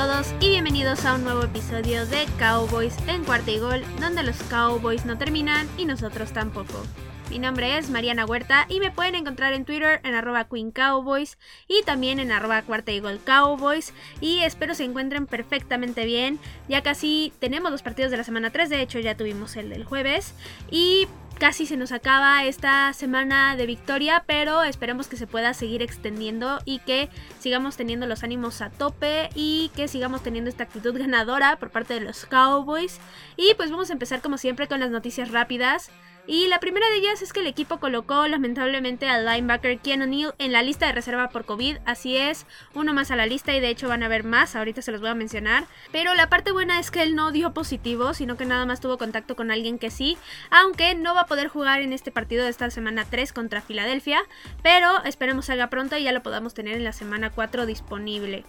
Todos y bienvenidos a un nuevo episodio de Cowboys en cuarta y gol, donde los Cowboys no terminan y nosotros tampoco. Mi nombre es Mariana Huerta y me pueden encontrar en Twitter en arroba Queen Cowboys y también en arroba cuarta gol Cowboys y espero se encuentren perfectamente bien. Ya casi tenemos los partidos de la semana 3, de hecho ya tuvimos el del jueves y casi se nos acaba esta semana de victoria, pero esperemos que se pueda seguir extendiendo y que sigamos teniendo los ánimos a tope y que sigamos teniendo esta actitud ganadora por parte de los Cowboys. Y pues vamos a empezar como siempre con las noticias rápidas. Y la primera de ellas es que el equipo colocó lamentablemente al linebacker Ken O'Neill en la lista de reserva por COVID. Así es, uno más a la lista y de hecho van a ver más, ahorita se los voy a mencionar. Pero la parte buena es que él no dio positivo, sino que nada más tuvo contacto con alguien que sí, aunque no va a poder jugar en este partido de esta semana 3 contra Filadelfia, pero esperemos salga pronto y ya lo podamos tener en la semana 4 disponible.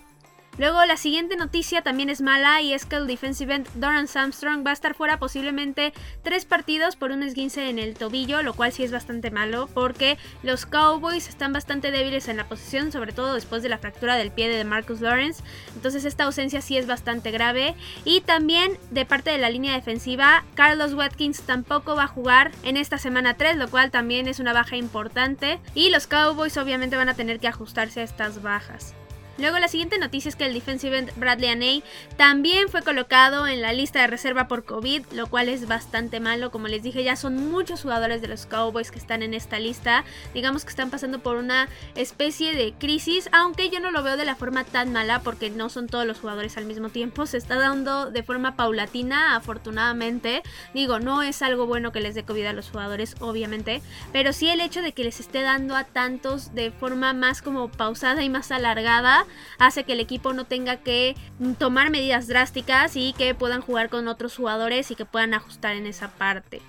Luego la siguiente noticia también es mala y es que el defensive end Doran Armstrong va a estar fuera posiblemente tres partidos por un esguince en el tobillo, lo cual sí es bastante malo porque los Cowboys están bastante débiles en la posición, sobre todo después de la fractura del pie de Marcus Lawrence. Entonces esta ausencia sí es bastante grave. Y también de parte de la línea defensiva, Carlos Watkins tampoco va a jugar en esta semana 3, lo cual también es una baja importante. Y los Cowboys obviamente van a tener que ajustarse a estas bajas. Luego la siguiente noticia es que el defensive end Bradley Aney también fue colocado en la lista de reserva por COVID, lo cual es bastante malo. Como les dije, ya son muchos jugadores de los Cowboys que están en esta lista. Digamos que están pasando por una especie de crisis, aunque yo no lo veo de la forma tan mala porque no son todos los jugadores al mismo tiempo. Se está dando de forma paulatina, afortunadamente. Digo, no es algo bueno que les dé COVID a los jugadores, obviamente, pero sí el hecho de que les esté dando a tantos de forma más como pausada y más alargada hace que el equipo no tenga que tomar medidas drásticas y que puedan jugar con otros jugadores y que puedan ajustar en esa parte.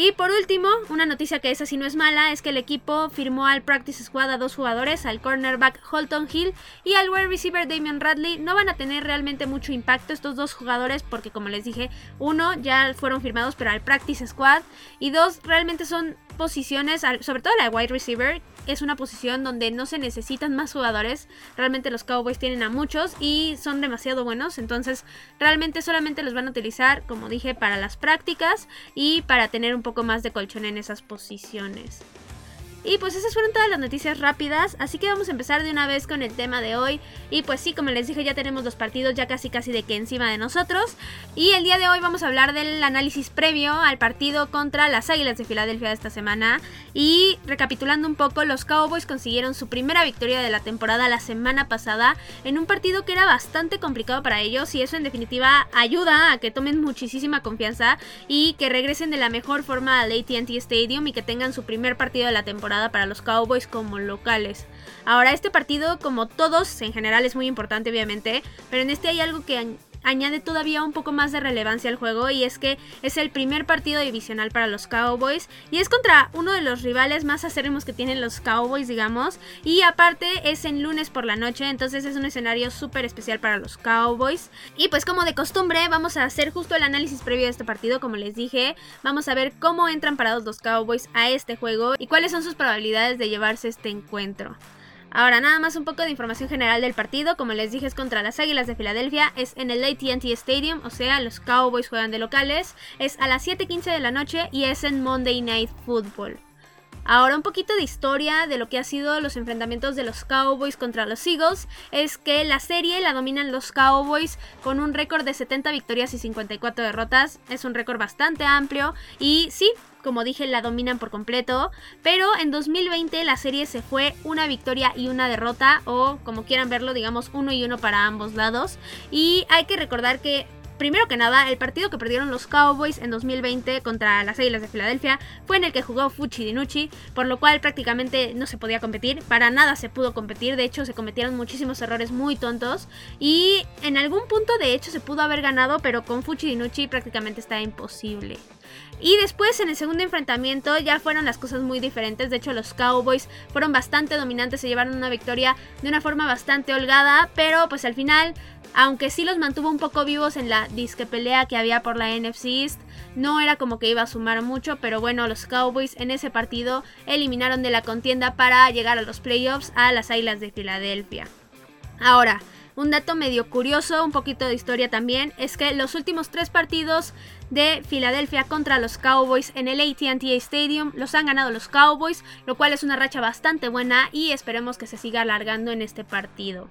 Y por último, una noticia que esa sí no es mala, es que el equipo firmó al Practice Squad a dos jugadores, al cornerback Holton Hill y al wide receiver Damian Radley. No van a tener realmente mucho impacto estos dos jugadores porque como les dije, uno ya fueron firmados pero al Practice Squad y dos realmente son posiciones, sobre todo la de wide receiver, es una posición donde no se necesitan más jugadores. Realmente los Cowboys tienen a muchos y son demasiado buenos. Entonces realmente solamente los van a utilizar, como dije, para las prácticas y para tener un poco más de colchón en esas posiciones. Y pues esas fueron todas las noticias rápidas, así que vamos a empezar de una vez con el tema de hoy. Y pues sí, como les dije, ya tenemos los partidos ya casi casi de que encima de nosotros. Y el día de hoy vamos a hablar del análisis previo al partido contra las Águilas de Filadelfia de esta semana. Y recapitulando un poco, los Cowboys consiguieron su primera victoria de la temporada la semana pasada en un partido que era bastante complicado para ellos y eso en definitiva ayuda a que tomen muchísima confianza y que regresen de la mejor forma al ATT Stadium y que tengan su primer partido de la temporada para los Cowboys como locales. Ahora, este partido, como todos, en general es muy importante obviamente, pero en este hay algo que añade todavía un poco más de relevancia al juego y es que es el primer partido divisional para los Cowboys y es contra uno de los rivales más acérrimos que tienen los Cowboys, digamos, y aparte es en lunes por la noche, entonces es un escenario súper especial para los Cowboys. Y pues como de costumbre vamos a hacer justo el análisis previo de este partido, como les dije, vamos a ver cómo entran parados los Cowboys a este juego y cuáles son sus probabilidades de llevarse este encuentro. Ahora nada más un poco de información general del partido, como les dije es contra las Águilas de Filadelfia, es en el AT&T Stadium, o sea, los Cowboys juegan de locales, es a las 7:15 de la noche y es en Monday Night Football. Ahora un poquito de historia de lo que ha sido los enfrentamientos de los Cowboys contra los Eagles es que la serie la dominan los Cowboys con un récord de 70 victorias y 54 derrotas. Es un récord bastante amplio y sí, como dije, la dominan por completo. Pero en 2020 la serie se fue una victoria y una derrota, o como quieran verlo, digamos uno y uno para ambos lados. Y hay que recordar que Primero que nada, el partido que perdieron los Cowboys en 2020 contra las Águilas de Filadelfia fue en el que jugó Fuchi Dinucci, por lo cual prácticamente no se podía competir, para nada se pudo competir, de hecho se cometieron muchísimos errores muy tontos y en algún punto de hecho se pudo haber ganado, pero con Fuchi Dinucci prácticamente está imposible. Y después en el segundo enfrentamiento ya fueron las cosas muy diferentes. De hecho, los Cowboys fueron bastante dominantes, se llevaron una victoria de una forma bastante holgada. Pero pues al final, aunque sí los mantuvo un poco vivos en la disque pelea que había por la NFC East, no era como que iba a sumar mucho. Pero bueno, los Cowboys en ese partido eliminaron de la contienda para llegar a los playoffs a las Águilas de Filadelfia. Ahora, Un dato medio curioso, un poquito de historia también, es que los últimos tres partidos de Filadelfia contra los Cowboys en el ATT Stadium los han ganado los Cowboys, lo cual es una racha bastante buena y esperemos que se siga alargando en este partido.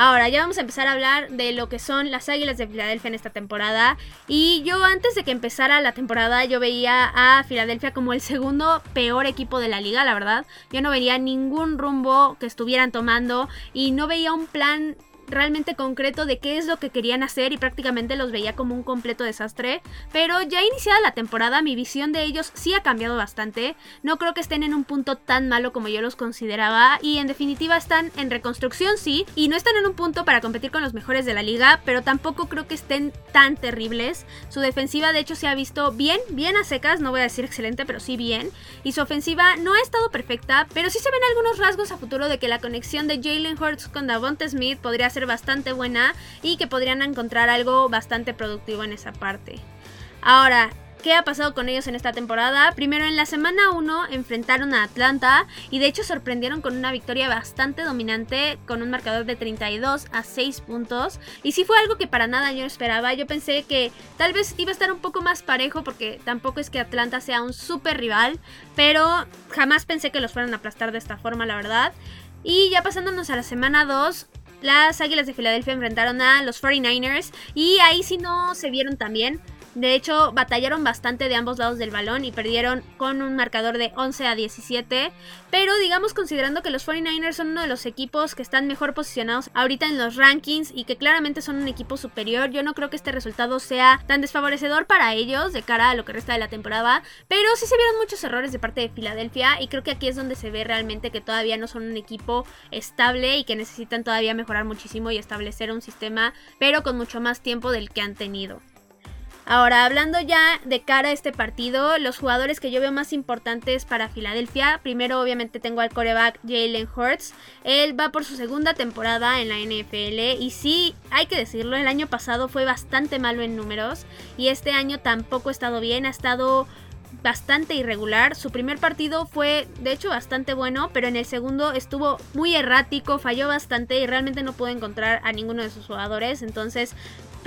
Ahora ya vamos a empezar a hablar de lo que son las Águilas de Filadelfia en esta temporada. Y yo antes de que empezara la temporada yo veía a Filadelfia como el segundo peor equipo de la liga, la verdad. Yo no veía ningún rumbo que estuvieran tomando y no veía un plan realmente concreto de qué es lo que querían hacer y prácticamente los veía como un completo desastre. Pero ya iniciada la temporada, mi visión de ellos sí ha cambiado bastante. No creo que estén en un punto tan malo como yo los consideraba y en definitiva están en reconstrucción, sí, y no están en un punto para competir con los mejores de la liga, pero tampoco creo que estén tan terribles. Su defensiva de hecho se ha visto bien, bien a secas, no voy a decir excelente, pero sí bien. Y su ofensiva no ha estado perfecta, pero sí se ven algunos rasgos a futuro de que la conexión de Jalen Hurts con Davonte Smith podría ser bastante buena y que podrían encontrar algo bastante productivo en esa parte. Ahora, ¿Qué ha pasado con ellos en esta temporada? Primero en la semana 1 enfrentaron a Atlanta y de hecho sorprendieron con una victoria bastante dominante con un marcador de 32 a 6 puntos. Y sí fue algo que para nada yo esperaba. Yo pensé que tal vez iba a estar un poco más parejo porque tampoco es que Atlanta sea un super rival, pero jamás pensé que los fueran a aplastar de esta forma, la verdad. Y ya pasándonos a la semana 2, las Águilas de Filadelfia enfrentaron a los 49ers y ahí sí no se vieron tan bien. De hecho, batallaron bastante de ambos lados del balón y perdieron con un marcador de 11 a 17. Pero digamos considerando que los 49ers son uno de los equipos que están mejor posicionados ahorita en los rankings y que claramente son un equipo superior, yo no creo que este resultado sea tan desfavorecedor para ellos de cara a lo que resta de la temporada. Pero sí se vieron muchos errores de parte de Filadelfia y creo que aquí es donde se ve realmente que todavía no son un equipo estable y que necesitan todavía mejorar muchísimo y establecer un sistema, pero con mucho más tiempo del que han tenido. Ahora, hablando ya de cara a este partido, los jugadores que yo veo más importantes para Filadelfia, primero obviamente tengo al coreback Jalen Hurts. Él va por su segunda temporada en la NFL y sí, hay que decirlo, el año pasado fue bastante malo en números y este año tampoco ha estado bien, ha estado bastante irregular. Su primer partido fue de hecho bastante bueno, pero en el segundo estuvo muy errático, falló bastante y realmente no pudo encontrar a ninguno de sus jugadores. Entonces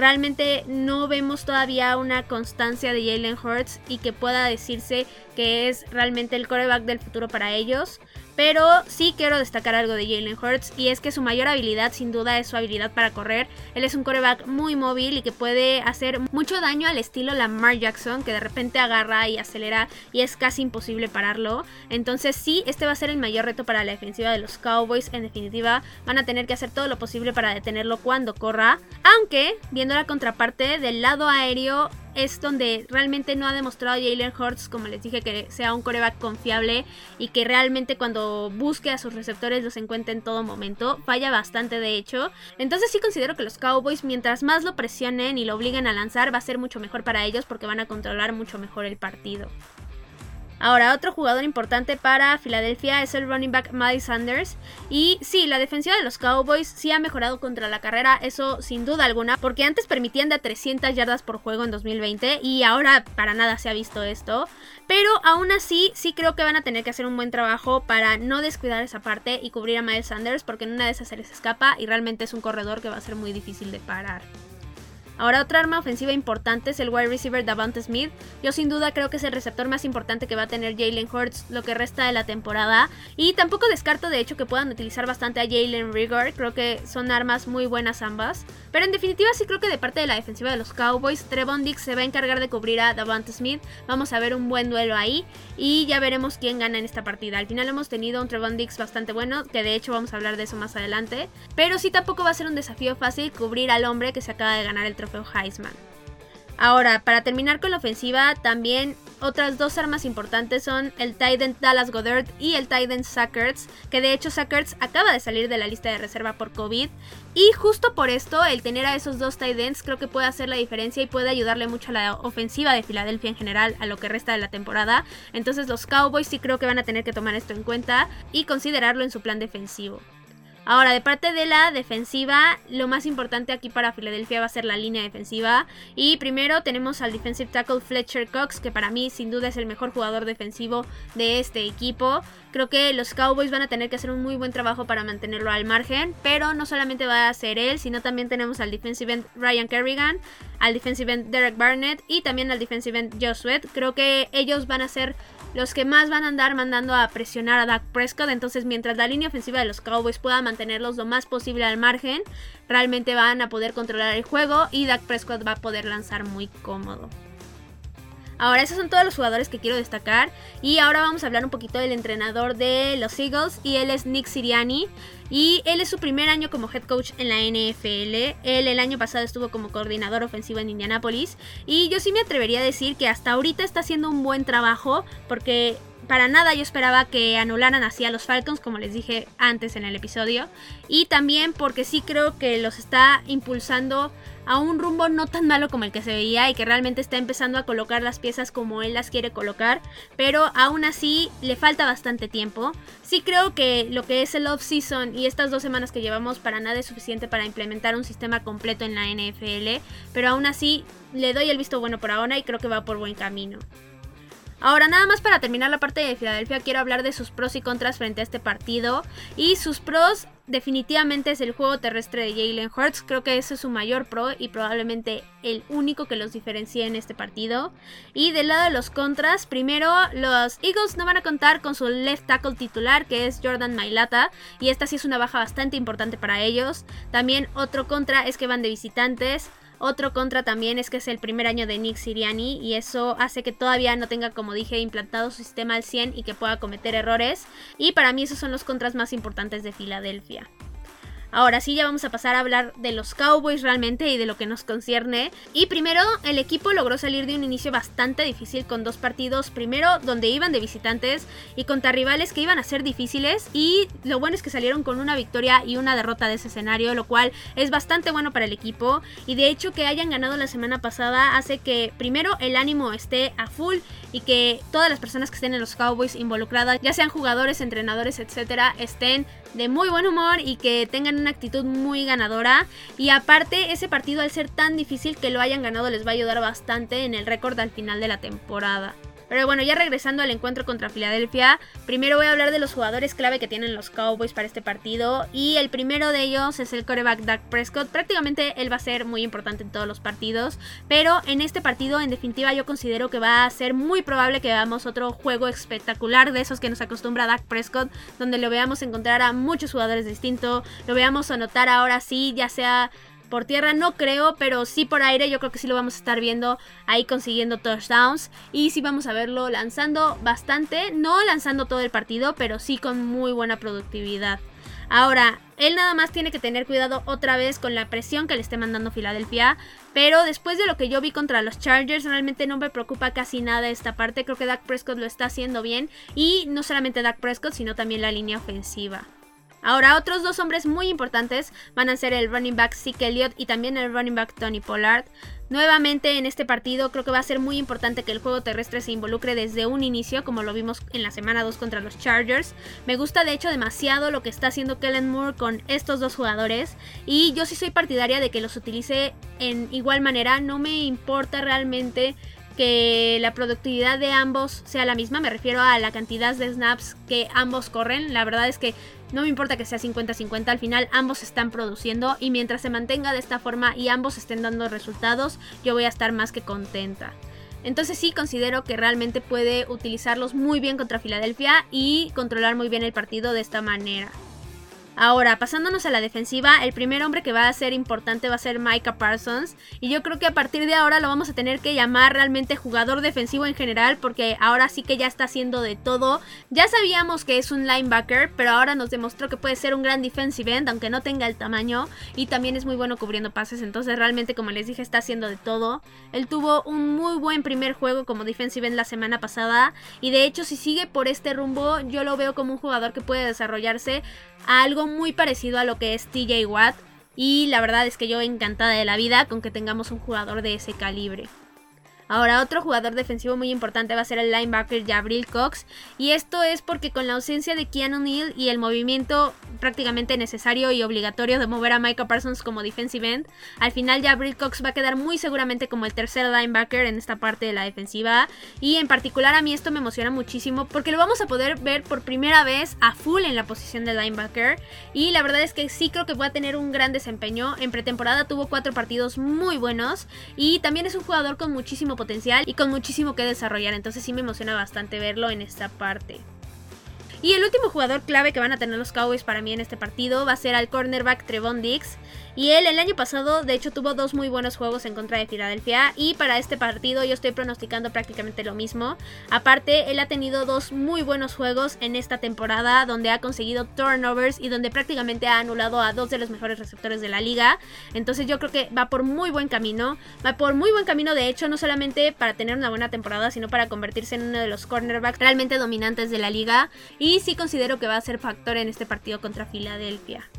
realmente no vemos todavía una constancia de Jalen Hurts y que pueda decirse que es realmente el coreback del futuro para ellos. Pero sí quiero destacar algo de Jalen Hurts y es que su mayor habilidad sin duda es su habilidad para correr. Él es un coreback muy móvil y que puede hacer mucho daño al estilo Lamar Jackson que de repente agarra y acelera y es casi imposible pararlo. Entonces sí, este va a ser el mayor reto para la defensiva de los Cowboys. En definitiva, van a tener que hacer todo lo posible para detenerlo cuando corra. Aunque, viendo la contraparte del lado aéreo, es donde realmente no ha demostrado Jalen Hurts, como les dije, que sea un coreback confiable y que realmente cuando busque a sus receptores los encuentre en todo momento. Falla bastante, de hecho. Entonces sí considero que los Cowboys, mientras más lo presionen y lo obliguen a lanzar, va a ser mucho mejor para ellos porque van a controlar mucho mejor el partido. Ahora, otro jugador importante para Filadelfia es el running back Miles Sanders. Y sí, la defensiva de los Cowboys sí ha mejorado contra la carrera, eso sin duda alguna, porque antes permitían de 300 yardas por juego en 2020 y ahora para nada se ha visto esto. Pero aún así, sí creo que van a tener que hacer un buen trabajo para no descuidar esa parte y cubrir a Miles Sanders, porque en una de esas se les escapa y realmente es un corredor que va a ser muy difícil de parar. Ahora otra arma ofensiva importante es el wide receiver Davante Smith. Yo sin duda creo que es el receptor más importante que va a tener Jalen Hurts lo que resta de la temporada. Y tampoco descarto de hecho que puedan utilizar bastante a Jalen Rigor. Creo que son armas muy buenas ambas. Pero en definitiva sí creo que de parte de la defensiva de los Cowboys, Trevon Dix se va a encargar de cubrir a Davante Smith. Vamos a ver un buen duelo ahí. Y ya veremos quién gana en esta partida. Al final hemos tenido un Trevon Dix bastante bueno. Que de hecho vamos a hablar de eso más adelante. Pero sí tampoco va a ser un desafío fácil cubrir al hombre que se acaba de ganar el trofeo Heisman. Ahora, para terminar con la ofensiva, también otras dos armas importantes son el Titan Dallas Goddard y el Titan Sackerts, que de hecho Sackerts acaba de salir de la lista de reserva por COVID. Y justo por esto, el tener a esos dos Titans creo que puede hacer la diferencia y puede ayudarle mucho a la ofensiva de Filadelfia en general a lo que resta de la temporada. Entonces los Cowboys sí creo que van a tener que tomar esto en cuenta y considerarlo en su plan defensivo. Ahora, de parte de la defensiva, lo más importante aquí para Filadelfia va a ser la línea defensiva. Y primero tenemos al defensive tackle Fletcher Cox, que para mí sin duda es el mejor jugador defensivo de este equipo. Creo que los Cowboys van a tener que hacer un muy buen trabajo para mantenerlo al margen, pero no solamente va a ser él, sino también tenemos al defensive end Ryan Kerrigan, al defensive end Derek Barnett y también al defensive end Joe. Creo que ellos van a ser los que más van a andar mandando a presionar a Dak Prescott. Entonces, mientras la línea ofensiva de los Cowboys pueda mantenerlos lo más posible al margen, realmente van a poder controlar el juego y Dak Prescott va a poder lanzar muy cómodo. Ahora, esos son todos los jugadores que quiero destacar. Y ahora vamos a hablar un poquito del entrenador de los Eagles. Y él es Nick Siriani. Y él es su primer año como head coach en la NFL. Él el año pasado estuvo como coordinador ofensivo en Indianapolis. Y yo sí me atrevería a decir que hasta ahorita está haciendo un buen trabajo. Porque para nada yo esperaba que anularan así a los Falcons, como les dije antes en el episodio. Y también porque sí creo que los está impulsando a un rumbo no tan malo como el que se veía y que realmente está empezando a colocar las piezas como él las quiere colocar, pero aún así le falta bastante tiempo. Sí creo que lo que es el off-season y estas dos semanas que llevamos para nada es suficiente para implementar un sistema completo en la NFL, pero aún así le doy el visto bueno por ahora y creo que va por buen camino. Ahora, nada más para terminar la parte de Filadelfia, quiero hablar de sus pros y contras frente a este partido. Y sus pros definitivamente es el juego terrestre de Jalen Hurts. Creo que ese es su mayor pro y probablemente el único que los diferencie en este partido. Y del lado de los contras, primero los Eagles no van a contar con su left tackle titular que es Jordan Mailata. Y esta sí es una baja bastante importante para ellos. También otro contra es que van de visitantes. Otro contra también es que es el primer año de Nick Siriani y eso hace que todavía no tenga, como dije, implantado su sistema al 100 y que pueda cometer errores. Y para mí esos son los contras más importantes de Filadelfia. Ahora sí, ya vamos a pasar a hablar de los Cowboys realmente y de lo que nos concierne. Y primero, el equipo logró salir de un inicio bastante difícil con dos partidos. Primero, donde iban de visitantes y contra rivales que iban a ser difíciles. Y lo bueno es que salieron con una victoria y una derrota de ese escenario, lo cual es bastante bueno para el equipo. Y de hecho, que hayan ganado la semana pasada hace que primero el ánimo esté a full y que todas las personas que estén en los Cowboys involucradas, ya sean jugadores, entrenadores, etcétera, estén de muy buen humor y que tengan una actitud muy ganadora. Y aparte, ese partido al ser tan difícil que lo hayan ganado les va a ayudar bastante en el récord al final de la temporada. Pero bueno, ya regresando al encuentro contra Filadelfia, primero voy a hablar de los jugadores clave que tienen los Cowboys para este partido. Y el primero de ellos es el coreback Dak Prescott. Prácticamente él va a ser muy importante en todos los partidos. Pero en este partido, en definitiva, yo considero que va a ser muy probable que veamos otro juego espectacular de esos que nos acostumbra Dak Prescott. Donde lo veamos encontrar a muchos jugadores distintos. Lo veamos anotar ahora sí, ya sea por tierra no creo, pero sí por aire yo creo que sí lo vamos a estar viendo ahí consiguiendo touchdowns. Y sí vamos a verlo lanzando bastante, no lanzando todo el partido, pero sí con muy buena productividad. Ahora, él nada más tiene que tener cuidado otra vez con la presión que le esté mandando Filadelfia. Pero después de lo que yo vi contra los Chargers, realmente no me preocupa casi nada esta parte. Creo que Dak Prescott lo está haciendo bien. Y no solamente Dak Prescott, sino también la línea ofensiva. Ahora, otros dos hombres muy importantes van a ser el running back Zeke Elliott y también el running back Tony Pollard. Nuevamente en este partido creo que va a ser muy importante que el juego terrestre se involucre desde un inicio, como lo vimos en la semana 2 contra los Chargers. Me gusta de hecho demasiado lo que está haciendo Kellen Moore con estos dos jugadores y yo sí soy partidaria de que los utilice en igual manera. No me importa realmente que la productividad de ambos sea la misma, me refiero a la cantidad de snaps que ambos corren, la verdad es que no me importa que sea 50-50, al final ambos están produciendo y mientras se mantenga de esta forma y ambos estén dando resultados, yo voy a estar más que contenta. Entonces sí considero que realmente puede utilizarlos muy bien contra Filadelfia y controlar muy bien el partido de esta manera. Ahora, pasándonos a la defensiva, el primer hombre que va a ser importante va a ser Micah Parsons. Y yo creo que a partir de ahora lo vamos a tener que llamar realmente jugador defensivo en general, porque ahora sí que ya está haciendo de todo. Ya sabíamos que es un linebacker, pero ahora nos demostró que puede ser un gran defensive end, aunque no tenga el tamaño. Y también es muy bueno cubriendo pases, entonces realmente, como les dije, está haciendo de todo. Él tuvo un muy buen primer juego como defensive end la semana pasada. Y de hecho, si sigue por este rumbo, yo lo veo como un jugador que puede desarrollarse a algo muy parecido a lo que es TJ Watt. Y la verdad es que yo encantada de la vida con que tengamos un jugador de ese calibre. Ahora, otro jugador defensivo muy importante va a ser el linebacker Jabril Cox. Y esto es porque con la ausencia de Keanu Neal y el movimiento prácticamente necesario y obligatorio de mover a Micah Parsons como defensive end. Al final ya Brill Cox va a quedar muy seguramente como el tercer linebacker en esta parte de la defensiva. Y en particular a mí esto me emociona muchísimo porque lo vamos a poder ver por primera vez a full en la posición de linebacker. Y la verdad es que sí creo que va a tener un gran desempeño. En pretemporada tuvo cuatro partidos muy buenos. Y también es un jugador con muchísimo potencial y con muchísimo que desarrollar. Entonces sí me emociona bastante verlo en esta parte. Y el último jugador clave que van a tener los Cowboys para mí en este partido va a ser al cornerback Trevon Diggs. Y él el año pasado, de hecho, tuvo dos muy buenos juegos en contra de Filadelfia. Y para este partido yo estoy pronosticando prácticamente lo mismo. Aparte, él ha tenido dos muy buenos juegos en esta temporada donde ha conseguido turnovers y donde prácticamente ha anulado a dos de los mejores receptores de la liga. Entonces yo creo que va por muy buen camino. Va por muy buen camino, de hecho, no solamente para tener una buena temporada, sino para convertirse en uno de los cornerbacks realmente dominantes de la liga. Y sí considero que va a ser factor en este partido contra Filadelfia.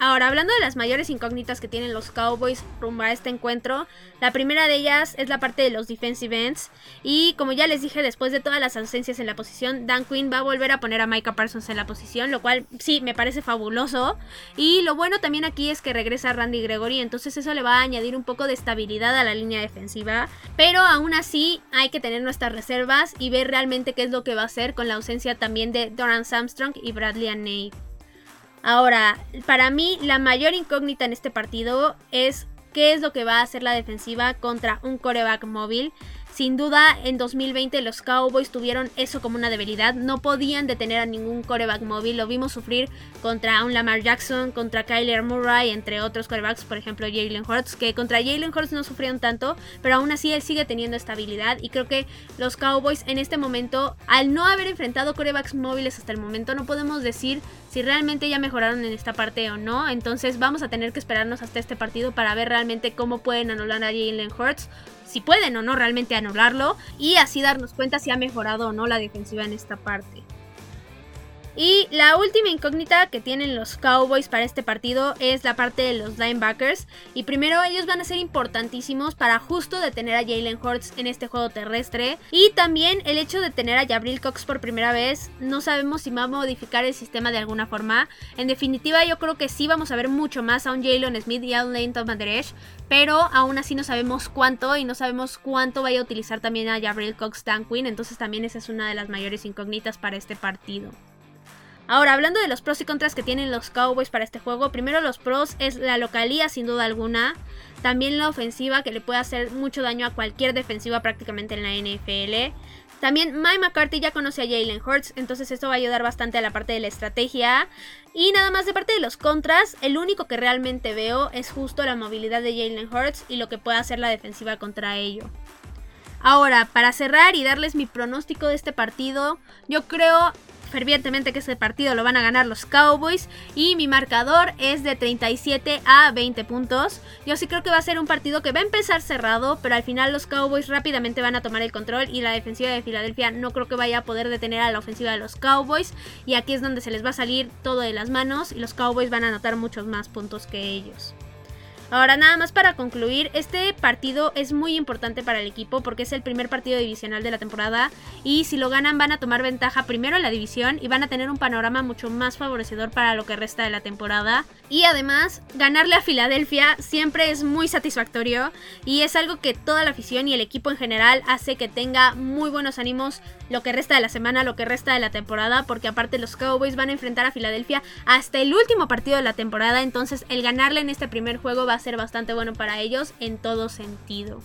Ahora, hablando de las mayores incógnitas que tienen los Cowboys rumbo a este encuentro, la primera de ellas es la parte de los defensive ends. Y como ya les dije, después de todas las ausencias en la posición, Dan Quinn va a volver a poner a Micah Parsons en la posición, lo cual sí me parece fabuloso. Y lo bueno también aquí es que regresa Randy Gregory, entonces eso le va a añadir un poco de estabilidad a la línea defensiva. Pero aún así hay que tener nuestras reservas y ver realmente qué es lo que va a hacer con la ausencia también de Doran Armstrong y Bradley Aney. Ahora, para mí la mayor incógnita en este partido es qué es lo que va a hacer la defensiva contra un coreback móvil. Sin duda, en 2020 los Cowboys tuvieron eso como una debilidad. No podían detener a ningún coreback móvil. Lo vimos sufrir contra un Lamar Jackson, contra Kyler Murray, entre otros corebacks, por ejemplo Jalen Hurts, que contra Jalen Hurts no sufrieron tanto, pero aún así él sigue teniendo estabilidad. Y creo que los Cowboys en este momento, al no haber enfrentado corebacks móviles hasta el momento, no podemos decir si realmente ya mejoraron en esta parte o no. Entonces vamos a tener que esperarnos hasta este partido para ver realmente cómo pueden anular a Jalen Hurts si pueden o no realmente anularlo y así darnos cuenta si ha mejorado o no la defensiva en esta parte. Y la última incógnita que tienen los Cowboys para este partido es la parte de los linebackers. Y primero ellos van a ser importantísimos para justo detener a Jalen Hurts en este juego terrestre. Y también el hecho de tener a Jabril Cox por primera vez. No sabemos si va a modificar el sistema de alguna forma. En definitiva yo creo que sí vamos a ver mucho más a un Jalen Smith y a un Lane Tomaderesh. Pero aún así no sabemos cuánto y no sabemos cuánto vaya a utilizar también a Jabril Cox Dan Quinn. Entonces también esa es una de las mayores incógnitas para este partido. Ahora, hablando de los pros y contras que tienen los Cowboys para este juego, primero los pros es la localía sin duda alguna, también la ofensiva que le puede hacer mucho daño a cualquier defensiva prácticamente en la NFL. También Mike McCarthy ya conoce a Jalen Hurts, entonces esto va a ayudar bastante a la parte de la estrategia. Y nada más de parte de los contras, el único que realmente veo es justo la movilidad de Jalen Hurts y lo que puede hacer la defensiva contra ello. Ahora, para cerrar y darles mi pronóstico de este partido, yo creo fervientemente que este partido lo van a ganar los Cowboys y mi marcador es de 37 a 20 puntos. Yo sí creo que va a ser un partido que va a empezar cerrado, pero al final los Cowboys rápidamente van a tomar el control y la defensiva de Filadelfia no creo que vaya a poder detener a la ofensiva de los Cowboys y aquí es donde se les va a salir todo de las manos y los Cowboys van a anotar muchos más puntos que ellos. Ahora nada más para concluir, este partido es muy importante para el equipo porque es el primer partido divisional de la temporada y si lo ganan van a tomar ventaja primero en la división y van a tener un panorama mucho más favorecedor para lo que resta de la temporada. Y además, ganarle a Filadelfia siempre es muy satisfactorio y es algo que toda la afición y el equipo en general hace que tenga muy buenos ánimos lo que resta de la semana, lo que resta de la temporada, porque aparte los Cowboys van a enfrentar a Filadelfia hasta el último partido de la temporada, entonces el ganarle en este primer juego ser bastante bueno para ellos en todo sentido.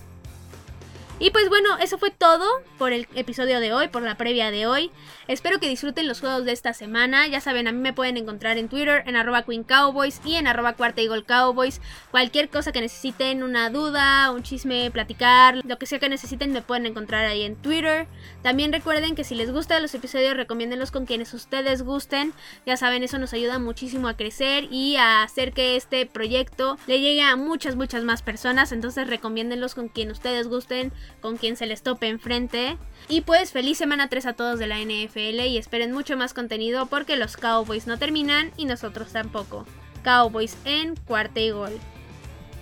Y pues bueno, eso fue todo por el episodio de hoy, por la previa de hoy. Espero que disfruten los juegos de esta semana. Ya saben, a mí me pueden encontrar en Twitter, en arroba Queen Cowboys y en arroba Cuarta Eagle Cowboys. Cualquier cosa que necesiten, una duda, un chisme, platicar, lo que sea que necesiten, me pueden encontrar ahí en Twitter. También recuerden que si les gustan los episodios, recomiéndenlos con quienes ustedes gusten. Ya saben, eso nos ayuda muchísimo a crecer y a hacer que este proyecto le llegue a muchas, muchas más personas. Entonces recomiéndenlos con quien ustedes gusten con quien se les tope enfrente. Y pues feliz semana 3 a todos de la NFL y esperen mucho más contenido porque los Cowboys no terminan y nosotros tampoco. Cowboys en cuarta y gol.